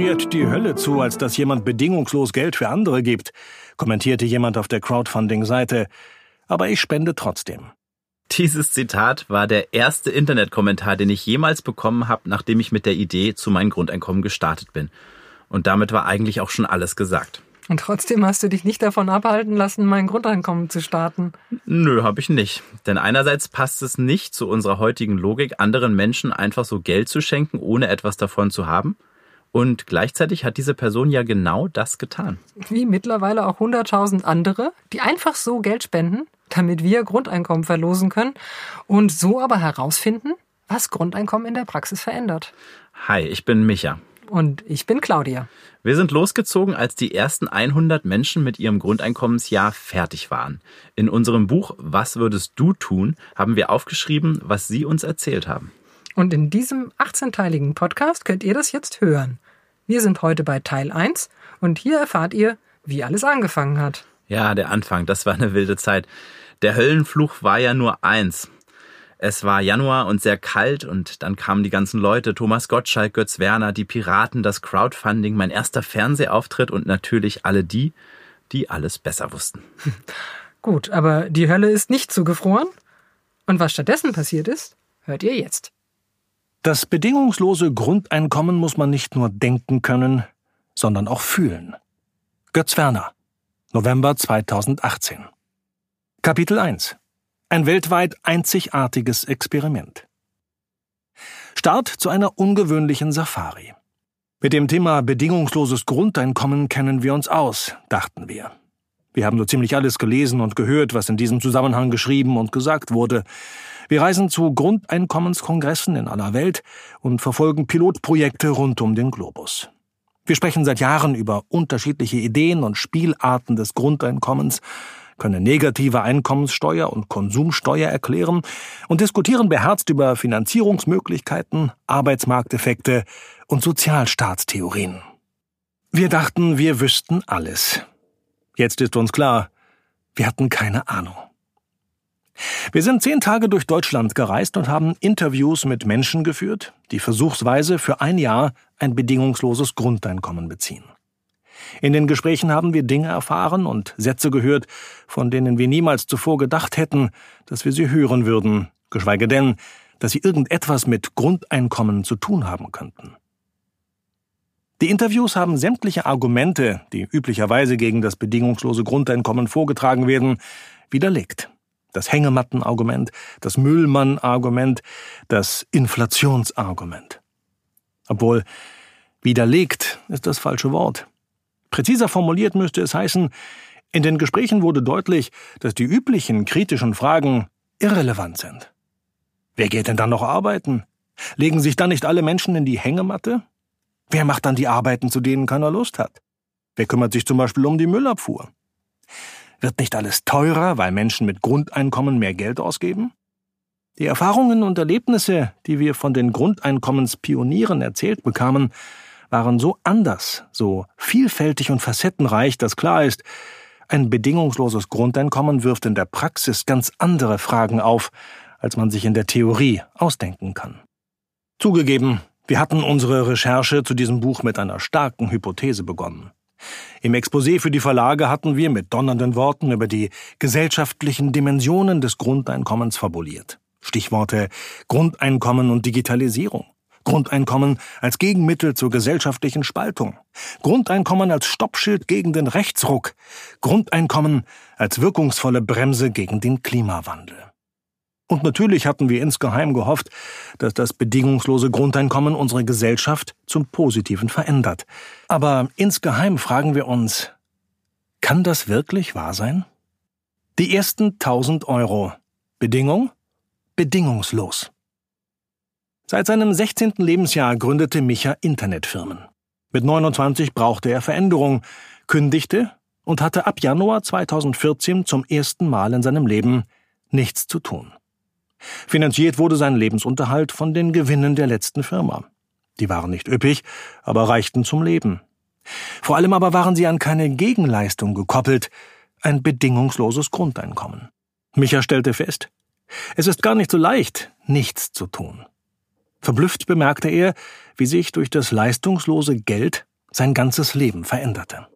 friert die Hölle zu, als dass jemand bedingungslos Geld für andere gibt, kommentierte jemand auf der Crowdfunding-Seite. Aber ich spende trotzdem. Dieses Zitat war der erste Internetkommentar, den ich jemals bekommen habe, nachdem ich mit der Idee zu meinem Grundeinkommen gestartet bin. Und damit war eigentlich auch schon alles gesagt. Und trotzdem hast du dich nicht davon abhalten lassen, mein Grundeinkommen zu starten. Nö, habe ich nicht. Denn einerseits passt es nicht zu unserer heutigen Logik, anderen Menschen einfach so Geld zu schenken, ohne etwas davon zu haben. Und gleichzeitig hat diese Person ja genau das getan. Wie mittlerweile auch 100.000 andere, die einfach so Geld spenden, damit wir Grundeinkommen verlosen können und so aber herausfinden, was Grundeinkommen in der Praxis verändert. Hi, ich bin Micha. Und ich bin Claudia. Wir sind losgezogen, als die ersten 100 Menschen mit ihrem Grundeinkommensjahr fertig waren. In unserem Buch Was würdest du tun? haben wir aufgeschrieben, was sie uns erzählt haben. Und in diesem 18-teiligen Podcast könnt ihr das jetzt hören. Wir sind heute bei Teil 1 und hier erfahrt ihr, wie alles angefangen hat. Ja, der Anfang, das war eine wilde Zeit. Der Höllenfluch war ja nur eins. Es war Januar und sehr kalt und dann kamen die ganzen Leute, Thomas Gottschalk, Götz Werner, die Piraten, das Crowdfunding, mein erster Fernsehauftritt und natürlich alle die, die alles besser wussten. Gut, aber die Hölle ist nicht zugefroren. Und was stattdessen passiert ist, hört ihr jetzt. Das bedingungslose Grundeinkommen muss man nicht nur denken können, sondern auch fühlen. Götz Werner, November 2018. Kapitel 1 ein weltweit einzigartiges Experiment. Start zu einer ungewöhnlichen Safari. Mit dem Thema bedingungsloses Grundeinkommen kennen wir uns aus, dachten wir. Wir haben so ziemlich alles gelesen und gehört, was in diesem Zusammenhang geschrieben und gesagt wurde. Wir reisen zu Grundeinkommenskongressen in aller Welt und verfolgen Pilotprojekte rund um den Globus. Wir sprechen seit Jahren über unterschiedliche Ideen und Spielarten des Grundeinkommens können negative Einkommenssteuer und Konsumsteuer erklären und diskutieren beherzt über Finanzierungsmöglichkeiten, Arbeitsmarkteffekte und Sozialstaatstheorien. Wir dachten, wir wüssten alles. Jetzt ist uns klar, wir hatten keine Ahnung. Wir sind zehn Tage durch Deutschland gereist und haben Interviews mit Menschen geführt, die versuchsweise für ein Jahr ein bedingungsloses Grundeinkommen beziehen. In den Gesprächen haben wir Dinge erfahren und Sätze gehört, von denen wir niemals zuvor gedacht hätten, dass wir sie hören würden, geschweige denn, dass sie irgendetwas mit Grundeinkommen zu tun haben könnten. Die Interviews haben sämtliche Argumente, die üblicherweise gegen das bedingungslose Grundeinkommen vorgetragen werden, widerlegt. Das Hängemattenargument, das Müllmann-Argument, das Inflationsargument. Obwohl widerlegt ist das falsche Wort. Präziser formuliert müsste es heißen, in den Gesprächen wurde deutlich, dass die üblichen kritischen Fragen irrelevant sind. Wer geht denn dann noch arbeiten? Legen sich dann nicht alle Menschen in die Hängematte? Wer macht dann die Arbeiten, zu denen keiner Lust hat? Wer kümmert sich zum Beispiel um die Müllabfuhr? Wird nicht alles teurer, weil Menschen mit Grundeinkommen mehr Geld ausgeben? Die Erfahrungen und Erlebnisse, die wir von den Grundeinkommenspionieren erzählt bekamen, waren so anders, so vielfältig und facettenreich, dass klar ist, ein bedingungsloses Grundeinkommen wirft in der Praxis ganz andere Fragen auf, als man sich in der Theorie ausdenken kann. Zugegeben, wir hatten unsere Recherche zu diesem Buch mit einer starken Hypothese begonnen. Im Exposé für die Verlage hatten wir mit donnernden Worten über die gesellschaftlichen Dimensionen des Grundeinkommens fabuliert. Stichworte Grundeinkommen und Digitalisierung, Grundeinkommen als Gegenmittel zur gesellschaftlichen Spaltung, Grundeinkommen als Stoppschild gegen den Rechtsruck, Grundeinkommen als wirkungsvolle Bremse gegen den Klimawandel. Und natürlich hatten wir insgeheim gehofft, dass das bedingungslose Grundeinkommen unsere Gesellschaft zum Positiven verändert. Aber insgeheim fragen wir uns, kann das wirklich wahr sein? Die ersten 1000 Euro. Bedingung? Bedingungslos. Seit seinem 16. Lebensjahr gründete Micha Internetfirmen. Mit 29 brauchte er Veränderung, kündigte und hatte ab Januar 2014 zum ersten Mal in seinem Leben nichts zu tun. Finanziert wurde sein Lebensunterhalt von den Gewinnen der letzten Firma. Die waren nicht üppig, aber reichten zum Leben. Vor allem aber waren sie an keine Gegenleistung gekoppelt, ein bedingungsloses Grundeinkommen. Micha stellte fest, es ist gar nicht so leicht, nichts zu tun. Verblüfft bemerkte er, wie sich durch das leistungslose Geld sein ganzes Leben veränderte.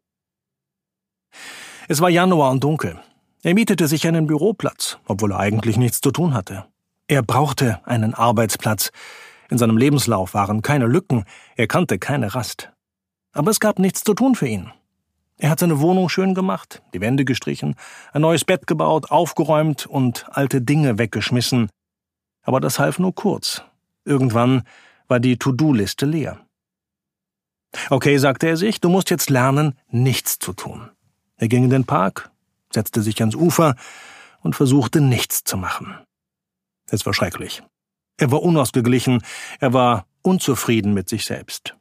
Es war Januar und dunkel. Er mietete sich einen Büroplatz, obwohl er eigentlich nichts zu tun hatte. Er brauchte einen Arbeitsplatz. In seinem Lebenslauf waren keine Lücken, er kannte keine Rast. Aber es gab nichts zu tun für ihn. Er hat seine Wohnung schön gemacht, die Wände gestrichen, ein neues Bett gebaut, aufgeräumt und alte Dinge weggeschmissen. Aber das half nur kurz. Irgendwann war die To-Do-Liste leer. Okay, sagte er sich, du musst jetzt lernen, nichts zu tun. Er ging in den Park, setzte sich ans Ufer und versuchte nichts zu machen. Es war schrecklich. Er war unausgeglichen, er war unzufrieden mit sich selbst.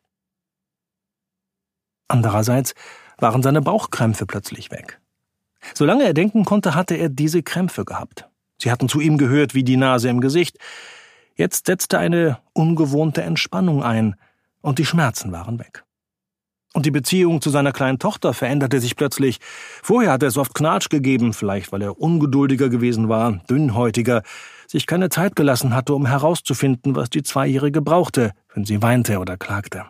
Andererseits waren seine Bauchkrämpfe plötzlich weg. Solange er denken konnte, hatte er diese Krämpfe gehabt. Sie hatten zu ihm gehört wie die Nase im Gesicht. Jetzt setzte eine ungewohnte Entspannung ein, und die Schmerzen waren weg. Und die Beziehung zu seiner kleinen Tochter veränderte sich plötzlich. Vorher hatte es oft Knatsch gegeben, vielleicht weil er ungeduldiger gewesen war, dünnhäutiger, sich keine Zeit gelassen hatte, um herauszufinden, was die Zweijährige brauchte, wenn sie weinte oder klagte.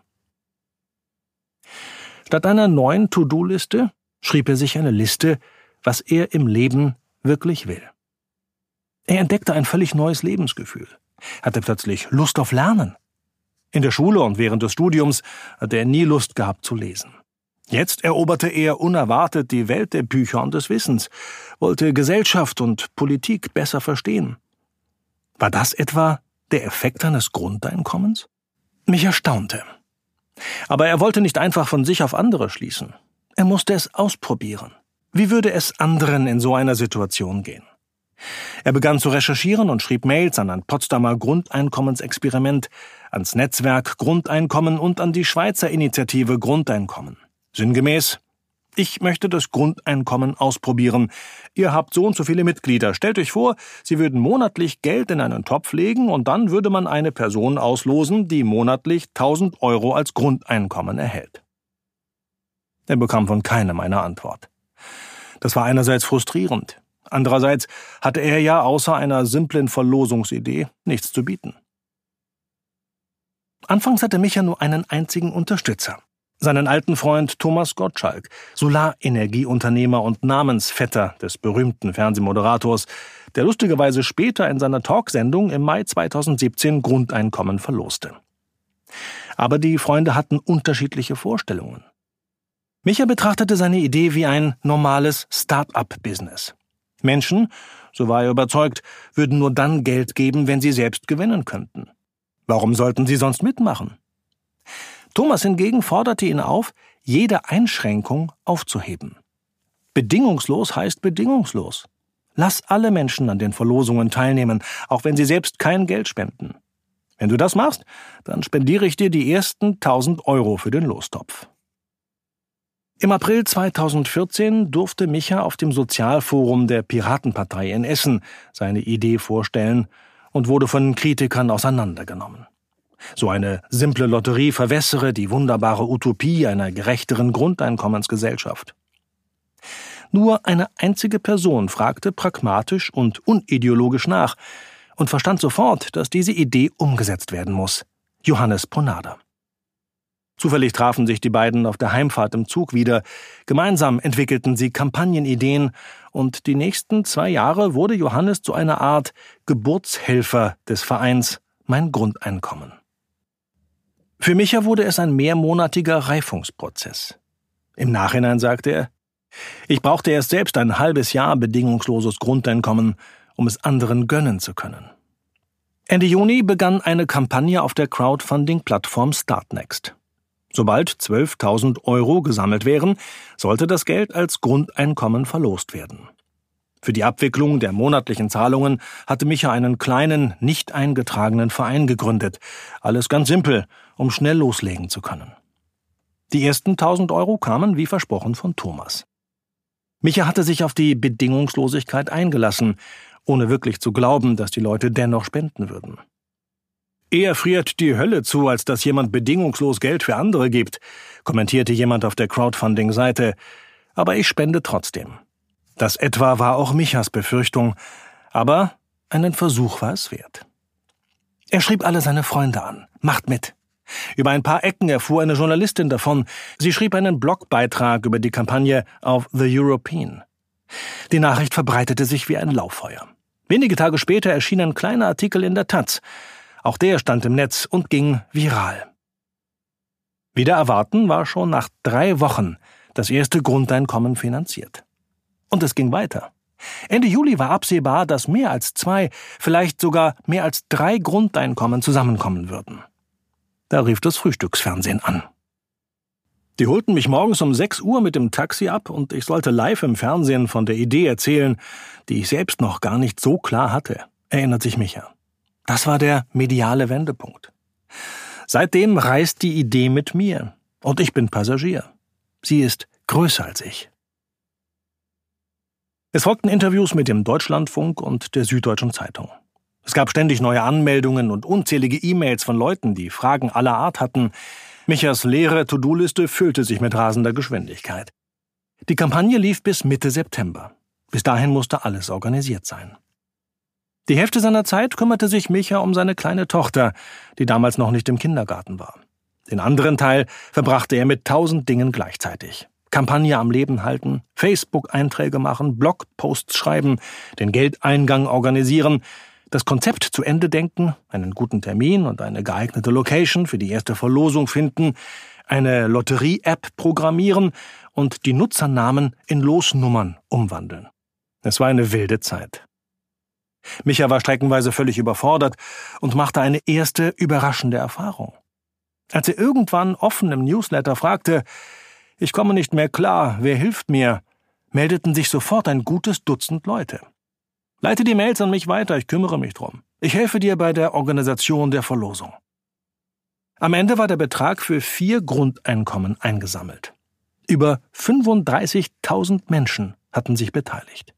Statt einer neuen To-Do-Liste schrieb er sich eine Liste, was er im Leben wirklich will. Er entdeckte ein völlig neues Lebensgefühl, hatte plötzlich Lust auf Lernen, in der Schule und während des Studiums hatte er nie Lust gehabt zu lesen. Jetzt eroberte er unerwartet die Welt der Bücher und des Wissens, wollte Gesellschaft und Politik besser verstehen. War das etwa der Effekt eines Grundeinkommens? Mich erstaunte. Aber er wollte nicht einfach von sich auf andere schließen. Er musste es ausprobieren. Wie würde es anderen in so einer Situation gehen? Er begann zu recherchieren und schrieb Mails an ein Potsdamer Grundeinkommensexperiment, ans Netzwerk Grundeinkommen und an die Schweizer Initiative Grundeinkommen. Sinngemäß ich möchte das Grundeinkommen ausprobieren. Ihr habt so und so viele Mitglieder. Stellt euch vor, Sie würden monatlich Geld in einen Topf legen und dann würde man eine Person auslosen, die monatlich 1000 Euro als Grundeinkommen erhält. Er bekam von keinem eine Antwort. Das war einerseits frustrierend. Andererseits hatte er ja außer einer simplen Verlosungsidee nichts zu bieten. Anfangs hatte Micha nur einen einzigen Unterstützer. Seinen alten Freund Thomas Gottschalk, Solarenergieunternehmer und Namensvetter des berühmten Fernsehmoderators, der lustigerweise später in seiner Talksendung im Mai 2017 Grundeinkommen verloste. Aber die Freunde hatten unterschiedliche Vorstellungen. Micha betrachtete seine Idee wie ein normales Start-up-Business. Menschen, so war er überzeugt, würden nur dann Geld geben, wenn sie selbst gewinnen könnten. Warum sollten sie sonst mitmachen? Thomas hingegen forderte ihn auf, jede Einschränkung aufzuheben. Bedingungslos heißt bedingungslos. Lass alle Menschen an den Verlosungen teilnehmen, auch wenn sie selbst kein Geld spenden. Wenn du das machst, dann spendiere ich dir die ersten 1000 Euro für den Lostopf. Im April 2014 durfte Micha auf dem Sozialforum der Piratenpartei in Essen seine Idee vorstellen und wurde von Kritikern auseinandergenommen. So eine simple Lotterie verwässere die wunderbare Utopie einer gerechteren Grundeinkommensgesellschaft. Nur eine einzige Person fragte pragmatisch und unideologisch nach und verstand sofort, dass diese Idee umgesetzt werden muss. Johannes Ponada. Zufällig trafen sich die beiden auf der Heimfahrt im Zug wieder. Gemeinsam entwickelten sie Kampagnenideen und die nächsten zwei Jahre wurde Johannes zu einer Art Geburtshelfer des Vereins Mein Grundeinkommen. Für Micha wurde es ein mehrmonatiger Reifungsprozess. Im Nachhinein sagte er, ich brauchte erst selbst ein halbes Jahr bedingungsloses Grundeinkommen, um es anderen gönnen zu können. Ende Juni begann eine Kampagne auf der Crowdfunding-Plattform Startnext. Sobald 12.000 Euro gesammelt wären, sollte das Geld als Grundeinkommen verlost werden. Für die Abwicklung der monatlichen Zahlungen hatte Micha einen kleinen, nicht eingetragenen Verein gegründet. Alles ganz simpel, um schnell loslegen zu können. Die ersten 1000 Euro kamen wie versprochen von Thomas. Micha hatte sich auf die Bedingungslosigkeit eingelassen, ohne wirklich zu glauben, dass die Leute dennoch spenden würden. Eher friert die Hölle zu, als dass jemand bedingungslos Geld für andere gibt, kommentierte jemand auf der Crowdfunding-Seite, aber ich spende trotzdem. Das etwa war auch Michas Befürchtung, aber einen Versuch war es wert. Er schrieb alle seine Freunde an. Macht mit. Über ein paar Ecken erfuhr eine Journalistin davon. Sie schrieb einen Blogbeitrag über die Kampagne auf The European. Die Nachricht verbreitete sich wie ein Lauffeuer. Wenige Tage später erschien ein kleiner Artikel in der Taz. Auch der stand im Netz und ging viral. Wieder erwarten war schon nach drei Wochen das erste Grundeinkommen finanziert. Und es ging weiter. Ende Juli war absehbar, dass mehr als zwei, vielleicht sogar mehr als drei Grundeinkommen zusammenkommen würden. Da rief das Frühstücksfernsehen an. Die holten mich morgens um 6 Uhr mit dem Taxi ab und ich sollte live im Fernsehen von der Idee erzählen, die ich selbst noch gar nicht so klar hatte, erinnert sich Micha. Das war der mediale Wendepunkt. Seitdem reist die Idee mit mir und ich bin Passagier. Sie ist größer als ich. Es folgten Interviews mit dem Deutschlandfunk und der Süddeutschen Zeitung. Es gab ständig neue Anmeldungen und unzählige E-Mails von Leuten, die Fragen aller Art hatten. Michas leere To-Do-Liste füllte sich mit rasender Geschwindigkeit. Die Kampagne lief bis Mitte September. Bis dahin musste alles organisiert sein. Die Hälfte seiner Zeit kümmerte sich Micha um seine kleine Tochter, die damals noch nicht im Kindergarten war. Den anderen Teil verbrachte er mit tausend Dingen gleichzeitig. Kampagne am Leben halten, Facebook-Einträge machen, Blogposts schreiben, den Geldeingang organisieren, das Konzept zu Ende denken, einen guten Termin und eine geeignete Location für die erste Verlosung finden, eine Lotterie-App programmieren und die Nutzernamen in Losnummern umwandeln. Es war eine wilde Zeit. Micha war streckenweise völlig überfordert und machte eine erste überraschende Erfahrung. Als er irgendwann offen im Newsletter fragte, ich komme nicht mehr klar, wer hilft mir? meldeten sich sofort ein gutes Dutzend Leute. Leite die Mails an mich weiter, ich kümmere mich drum. Ich helfe dir bei der Organisation der Verlosung. Am Ende war der Betrag für vier Grundeinkommen eingesammelt. Über 35.000 Menschen hatten sich beteiligt.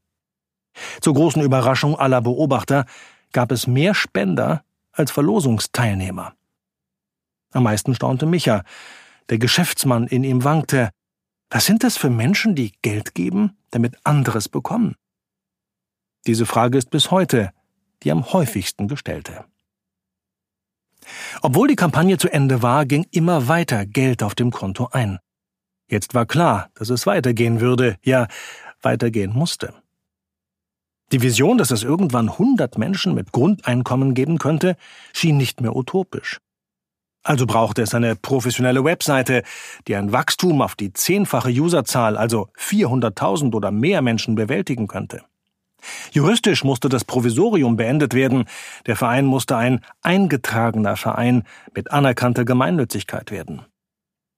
Zur großen Überraschung aller Beobachter gab es mehr Spender als Verlosungsteilnehmer. Am meisten staunte Micha, der Geschäftsmann in ihm wankte. Was sind das für Menschen, die Geld geben, damit anderes bekommen? Diese Frage ist bis heute die am häufigsten gestellte. Obwohl die Kampagne zu Ende war, ging immer weiter Geld auf dem Konto ein. Jetzt war klar, dass es weitergehen würde, ja, weitergehen musste. Die Vision, dass es irgendwann 100 Menschen mit Grundeinkommen geben könnte, schien nicht mehr utopisch. Also brauchte es eine professionelle Webseite, die ein Wachstum auf die zehnfache Userzahl, also 400.000 oder mehr Menschen bewältigen könnte. Juristisch musste das Provisorium beendet werden, der Verein musste ein eingetragener Verein mit anerkannter Gemeinnützigkeit werden.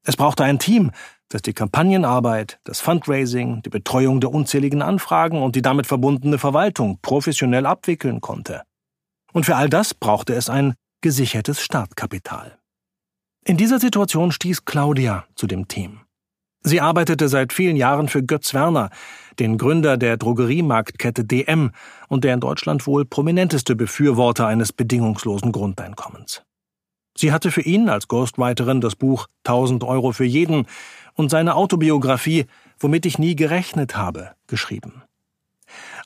Es brauchte ein Team, das die Kampagnenarbeit, das Fundraising, die Betreuung der unzähligen Anfragen und die damit verbundene Verwaltung professionell abwickeln konnte. Und für all das brauchte es ein gesichertes Startkapital. In dieser Situation stieß Claudia zu dem Team. Sie arbeitete seit vielen Jahren für Götz Werner, den Gründer der Drogeriemarktkette DM und der in Deutschland wohl prominenteste Befürworter eines bedingungslosen Grundeinkommens. Sie hatte für ihn als Ghostwriterin das Buch 1000 Euro für jeden und seine Autobiografie Womit ich nie gerechnet habe geschrieben.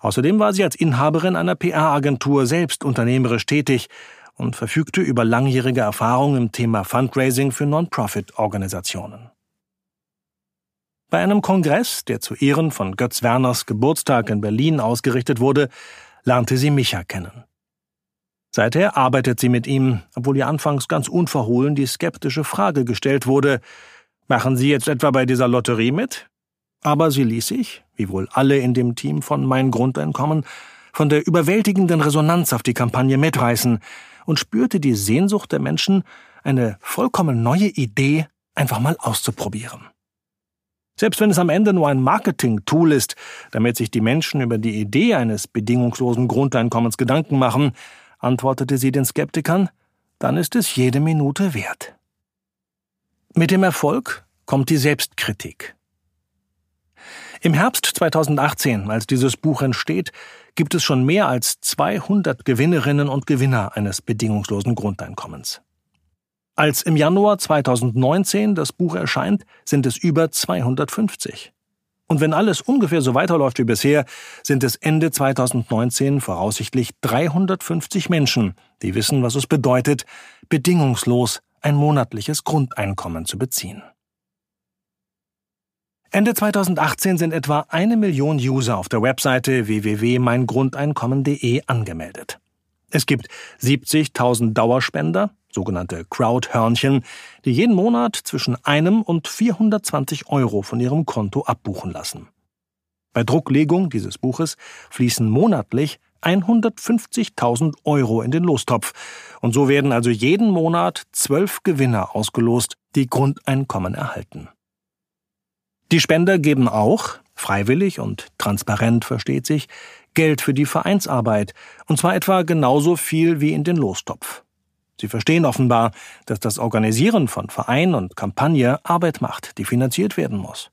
Außerdem war sie als Inhaberin einer PR-Agentur selbst unternehmerisch tätig und verfügte über langjährige Erfahrung im Thema Fundraising für Non-Profit-Organisationen. Bei einem Kongress, der zu Ehren von Götz Werners Geburtstag in Berlin ausgerichtet wurde, lernte sie Micha kennen. Seither arbeitet sie mit ihm, obwohl ihr anfangs ganz unverhohlen die skeptische Frage gestellt wurde, machen Sie jetzt etwa bei dieser Lotterie mit? Aber sie ließ sich, wie wohl alle in dem Team von Mein Grundeinkommen, von der überwältigenden Resonanz auf die Kampagne mitreißen und spürte die Sehnsucht der Menschen, eine vollkommen neue Idee einfach mal auszuprobieren. Selbst wenn es am Ende nur ein Marketing-Tool ist, damit sich die Menschen über die Idee eines bedingungslosen Grundeinkommens Gedanken machen, antwortete sie den Skeptikern, dann ist es jede Minute wert. Mit dem Erfolg kommt die Selbstkritik. Im Herbst 2018, als dieses Buch entsteht, gibt es schon mehr als 200 Gewinnerinnen und Gewinner eines bedingungslosen Grundeinkommens. Als im Januar 2019 das Buch erscheint, sind es über 250. Und wenn alles ungefähr so weiterläuft wie bisher, sind es Ende 2019 voraussichtlich 350 Menschen, die wissen, was es bedeutet, bedingungslos ein monatliches Grundeinkommen zu beziehen. Ende 2018 sind etwa eine Million User auf der Webseite www.meingrundeinkommen.de angemeldet. Es gibt 70.000 Dauerspender, sogenannte Crowdhörnchen, die jeden Monat zwischen einem und 420 Euro von ihrem Konto abbuchen lassen. Bei Drucklegung dieses Buches fließen monatlich 150.000 Euro in den Lostopf. Und so werden also jeden Monat zwölf Gewinner ausgelost, die Grundeinkommen erhalten. Die Spender geben auch, freiwillig und transparent versteht sich, Geld für die Vereinsarbeit, und zwar etwa genauso viel wie in den Lostopf. Sie verstehen offenbar, dass das Organisieren von Verein und Kampagne Arbeit macht, die finanziert werden muss.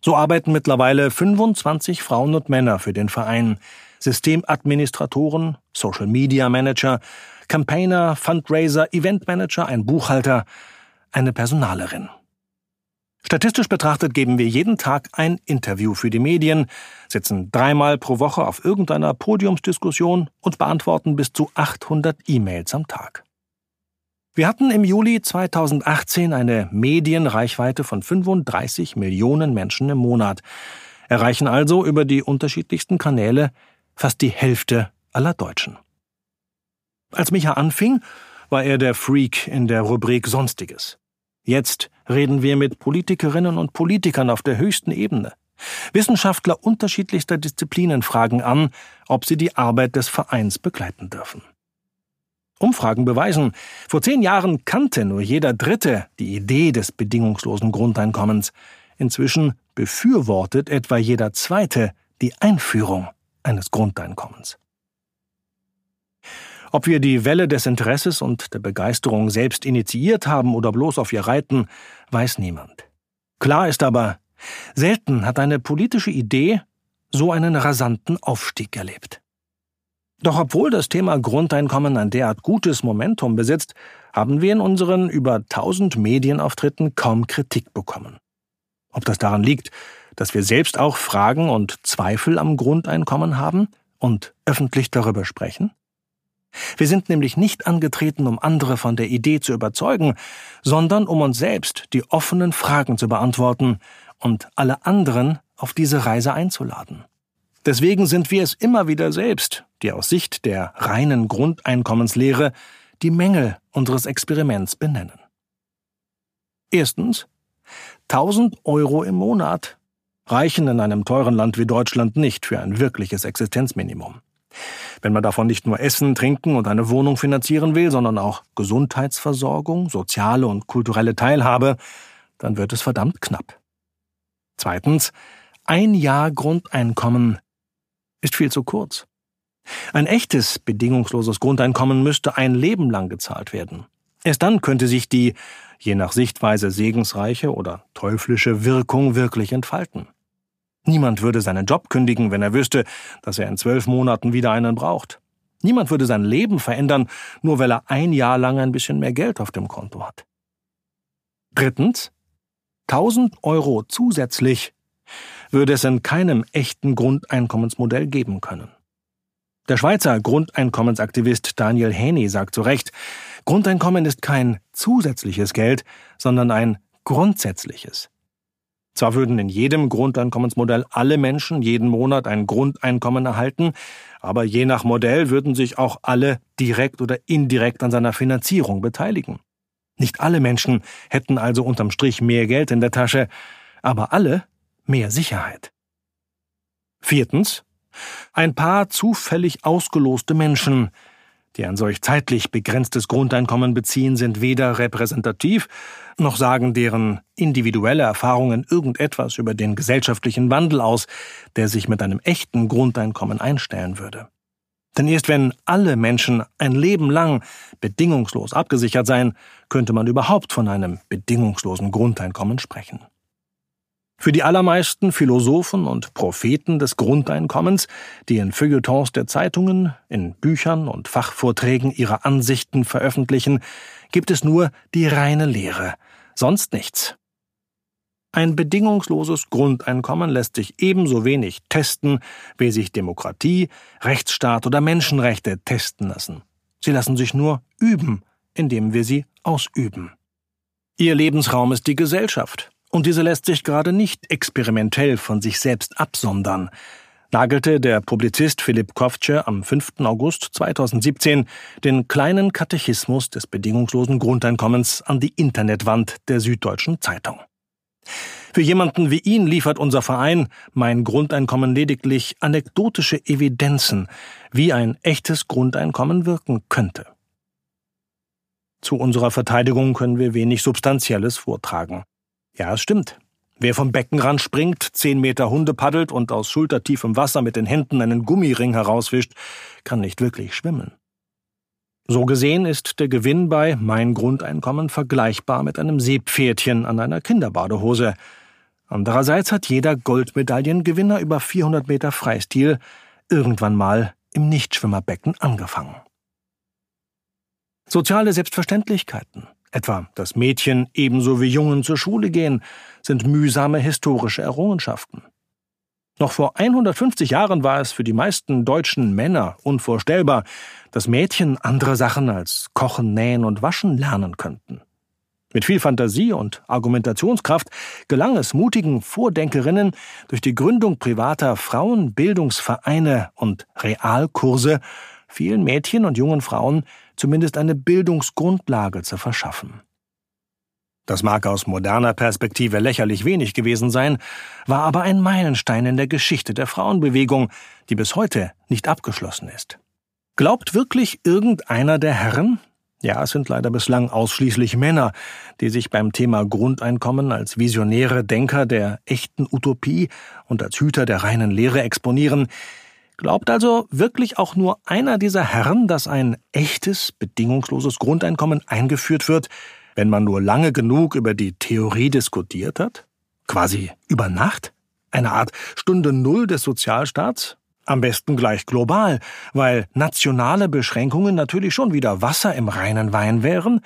So arbeiten mittlerweile 25 Frauen und Männer für den Verein, Systemadministratoren, Social Media Manager, Campaigner, Fundraiser, Eventmanager, ein Buchhalter, eine Personalerin. Statistisch betrachtet geben wir jeden Tag ein Interview für die Medien, sitzen dreimal pro Woche auf irgendeiner Podiumsdiskussion und beantworten bis zu 800 E-Mails am Tag. Wir hatten im Juli 2018 eine Medienreichweite von 35 Millionen Menschen im Monat, erreichen also über die unterschiedlichsten Kanäle fast die Hälfte aller Deutschen. Als Micha anfing, war er der Freak in der Rubrik Sonstiges. Jetzt reden wir mit Politikerinnen und Politikern auf der höchsten Ebene. Wissenschaftler unterschiedlichster Disziplinen fragen an, ob sie die Arbeit des Vereins begleiten dürfen. Umfragen beweisen, vor zehn Jahren kannte nur jeder Dritte die Idee des bedingungslosen Grundeinkommens. Inzwischen befürwortet etwa jeder Zweite die Einführung eines Grundeinkommens. Ob wir die Welle des Interesses und der Begeisterung selbst initiiert haben oder bloß auf ihr reiten, weiß niemand. Klar ist aber, selten hat eine politische Idee so einen rasanten Aufstieg erlebt. Doch obwohl das Thema Grundeinkommen ein derart gutes Momentum besitzt, haben wir in unseren über tausend Medienauftritten kaum Kritik bekommen. Ob das daran liegt, dass wir selbst auch Fragen und Zweifel am Grundeinkommen haben und öffentlich darüber sprechen? Wir sind nämlich nicht angetreten, um andere von der Idee zu überzeugen, sondern um uns selbst die offenen Fragen zu beantworten und alle anderen auf diese Reise einzuladen. Deswegen sind wir es immer wieder selbst, die aus Sicht der reinen Grundeinkommenslehre die Mängel unseres Experiments benennen. Erstens, 1000 Euro im Monat reichen in einem teuren Land wie Deutschland nicht für ein wirkliches Existenzminimum. Wenn man davon nicht nur Essen, Trinken und eine Wohnung finanzieren will, sondern auch Gesundheitsversorgung, soziale und kulturelle Teilhabe, dann wird es verdammt knapp. Zweitens, ein Jahr Grundeinkommen ist viel zu kurz. Ein echtes, bedingungsloses Grundeinkommen müsste ein Leben lang gezahlt werden. Erst dann könnte sich die, je nach Sichtweise segensreiche oder teuflische Wirkung wirklich entfalten. Niemand würde seinen Job kündigen, wenn er wüsste, dass er in zwölf Monaten wieder einen braucht. Niemand würde sein Leben verändern, nur weil er ein Jahr lang ein bisschen mehr Geld auf dem Konto hat. Drittens, 1000 Euro zusätzlich würde es in keinem echten Grundeinkommensmodell geben können. Der Schweizer Grundeinkommensaktivist Daniel Haney sagt zu Recht, Grundeinkommen ist kein zusätzliches Geld, sondern ein grundsätzliches. Zwar würden in jedem Grundeinkommensmodell alle Menschen jeden Monat ein Grundeinkommen erhalten, aber je nach Modell würden sich auch alle direkt oder indirekt an seiner Finanzierung beteiligen. Nicht alle Menschen hätten also unterm Strich mehr Geld in der Tasche, aber alle mehr Sicherheit. Viertens. Ein paar zufällig ausgeloste Menschen, die ein solch zeitlich begrenztes Grundeinkommen beziehen, sind weder repräsentativ, noch sagen deren individuelle Erfahrungen irgendetwas über den gesellschaftlichen Wandel aus, der sich mit einem echten Grundeinkommen einstellen würde. Denn erst wenn alle Menschen ein Leben lang bedingungslos abgesichert seien, könnte man überhaupt von einem bedingungslosen Grundeinkommen sprechen. Für die allermeisten Philosophen und Propheten des Grundeinkommens, die in Feuilletons der Zeitungen, in Büchern und Fachvorträgen ihre Ansichten veröffentlichen, gibt es nur die reine Lehre, sonst nichts. Ein bedingungsloses Grundeinkommen lässt sich ebenso wenig testen, wie sich Demokratie, Rechtsstaat oder Menschenrechte testen lassen. Sie lassen sich nur üben, indem wir sie ausüben. Ihr Lebensraum ist die Gesellschaft. Und diese lässt sich gerade nicht experimentell von sich selbst absondern, nagelte der Publizist Philipp Koftsche am 5. August 2017 den kleinen Katechismus des bedingungslosen Grundeinkommens an die Internetwand der Süddeutschen Zeitung. Für jemanden wie ihn liefert unser Verein mein Grundeinkommen lediglich anekdotische Evidenzen, wie ein echtes Grundeinkommen wirken könnte. Zu unserer Verteidigung können wir wenig Substanzielles vortragen. Ja, es stimmt. Wer vom Beckenrand springt, zehn Meter Hunde paddelt und aus schultertiefem Wasser mit den Händen einen Gummiring herauswischt, kann nicht wirklich schwimmen. So gesehen ist der Gewinn bei Mein Grundeinkommen vergleichbar mit einem Seepferdchen an einer Kinderbadehose. Andererseits hat jeder Goldmedaillengewinner über 400 Meter Freistil irgendwann mal im Nichtschwimmerbecken angefangen. Soziale Selbstverständlichkeiten, etwa dass Mädchen ebenso wie Jungen zur Schule gehen, sind mühsame historische Errungenschaften. Noch vor 150 Jahren war es für die meisten deutschen Männer unvorstellbar, dass Mädchen andere Sachen als Kochen, Nähen und Waschen lernen könnten. Mit viel Fantasie und Argumentationskraft gelang es mutigen Vordenkerinnen, durch die Gründung privater Frauenbildungsvereine und Realkurse vielen Mädchen und jungen Frauen zumindest eine Bildungsgrundlage zu verschaffen. Das mag aus moderner Perspektive lächerlich wenig gewesen sein, war aber ein Meilenstein in der Geschichte der Frauenbewegung, die bis heute nicht abgeschlossen ist. Glaubt wirklich irgendeiner der Herren, ja, es sind leider bislang ausschließlich Männer, die sich beim Thema Grundeinkommen als visionäre Denker der echten Utopie und als Hüter der reinen Lehre exponieren, Glaubt also wirklich auch nur einer dieser Herren, dass ein echtes, bedingungsloses Grundeinkommen eingeführt wird, wenn man nur lange genug über die Theorie diskutiert hat? Quasi über Nacht? Eine Art Stunde Null des Sozialstaats? Am besten gleich global, weil nationale Beschränkungen natürlich schon wieder Wasser im reinen Wein wären?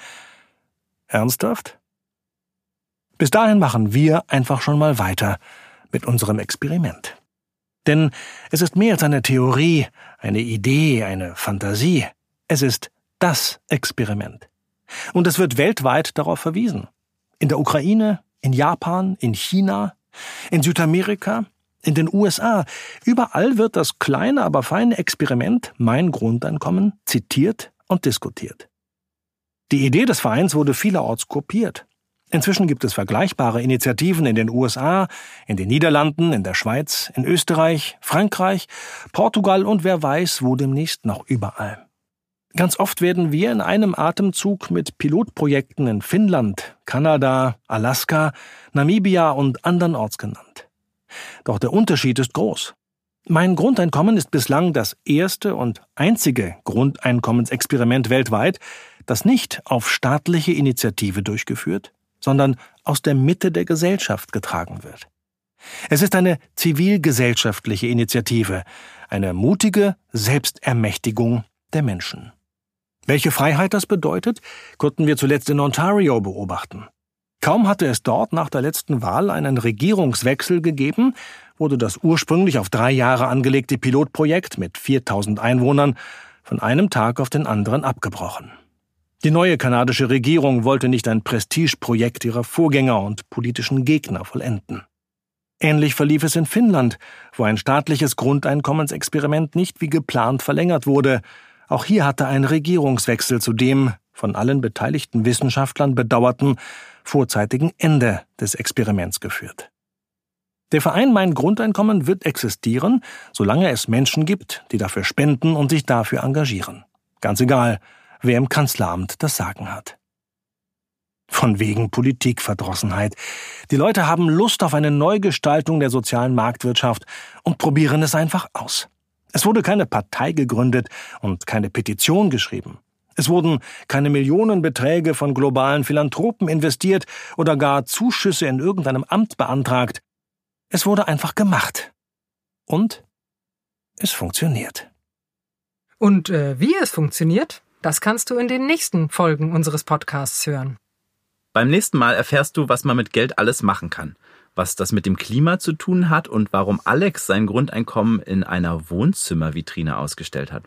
Ernsthaft? Bis dahin machen wir einfach schon mal weiter mit unserem Experiment. Denn es ist mehr als eine Theorie, eine Idee, eine Fantasie. Es ist das Experiment. Und es wird weltweit darauf verwiesen. In der Ukraine, in Japan, in China, in Südamerika, in den USA. Überall wird das kleine, aber feine Experiment Mein Grundeinkommen zitiert und diskutiert. Die Idee des Vereins wurde vielerorts kopiert. Inzwischen gibt es vergleichbare Initiativen in den USA, in den Niederlanden, in der Schweiz, in Österreich, Frankreich, Portugal und wer weiß, wo demnächst noch überall. Ganz oft werden wir in einem Atemzug mit Pilotprojekten in Finnland, Kanada, Alaska, Namibia und andernorts genannt. Doch der Unterschied ist groß. Mein Grundeinkommen ist bislang das erste und einzige Grundeinkommensexperiment weltweit, das nicht auf staatliche Initiative durchgeführt, sondern aus der Mitte der Gesellschaft getragen wird. Es ist eine zivilgesellschaftliche Initiative, eine mutige Selbstermächtigung der Menschen. Welche Freiheit das bedeutet, konnten wir zuletzt in Ontario beobachten. Kaum hatte es dort nach der letzten Wahl einen Regierungswechsel gegeben, wurde das ursprünglich auf drei Jahre angelegte Pilotprojekt mit 4000 Einwohnern von einem Tag auf den anderen abgebrochen. Die neue kanadische Regierung wollte nicht ein Prestigeprojekt ihrer Vorgänger und politischen Gegner vollenden. Ähnlich verlief es in Finnland, wo ein staatliches Grundeinkommensexperiment nicht wie geplant verlängert wurde. Auch hier hatte ein Regierungswechsel zu dem von allen beteiligten Wissenschaftlern bedauerten vorzeitigen Ende des Experiments geführt. Der Verein Mein Grundeinkommen wird existieren, solange es Menschen gibt, die dafür spenden und sich dafür engagieren. Ganz egal, wer im Kanzleramt das Sagen hat. Von wegen Politikverdrossenheit. Die Leute haben Lust auf eine Neugestaltung der sozialen Marktwirtschaft und probieren es einfach aus. Es wurde keine Partei gegründet und keine Petition geschrieben. Es wurden keine Millionenbeträge von globalen Philanthropen investiert oder gar Zuschüsse in irgendeinem Amt beantragt. Es wurde einfach gemacht. Und es funktioniert. Und äh, wie es funktioniert, das kannst du in den nächsten Folgen unseres Podcasts hören. Beim nächsten Mal erfährst du, was man mit Geld alles machen kann, was das mit dem Klima zu tun hat und warum Alex sein Grundeinkommen in einer Wohnzimmervitrine ausgestellt hat.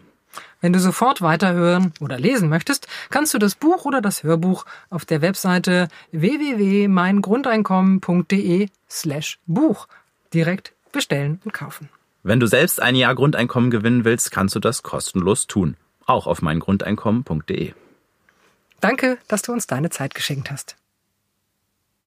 Wenn du sofort weiterhören oder lesen möchtest, kannst du das Buch oder das Hörbuch auf der Webseite www.meingrundeinkommen.de slash Buch direkt bestellen und kaufen. Wenn du selbst ein Jahr Grundeinkommen gewinnen willst, kannst du das kostenlos tun. Auch auf meingrundeinkommen.de. Danke, dass du uns deine Zeit geschenkt hast.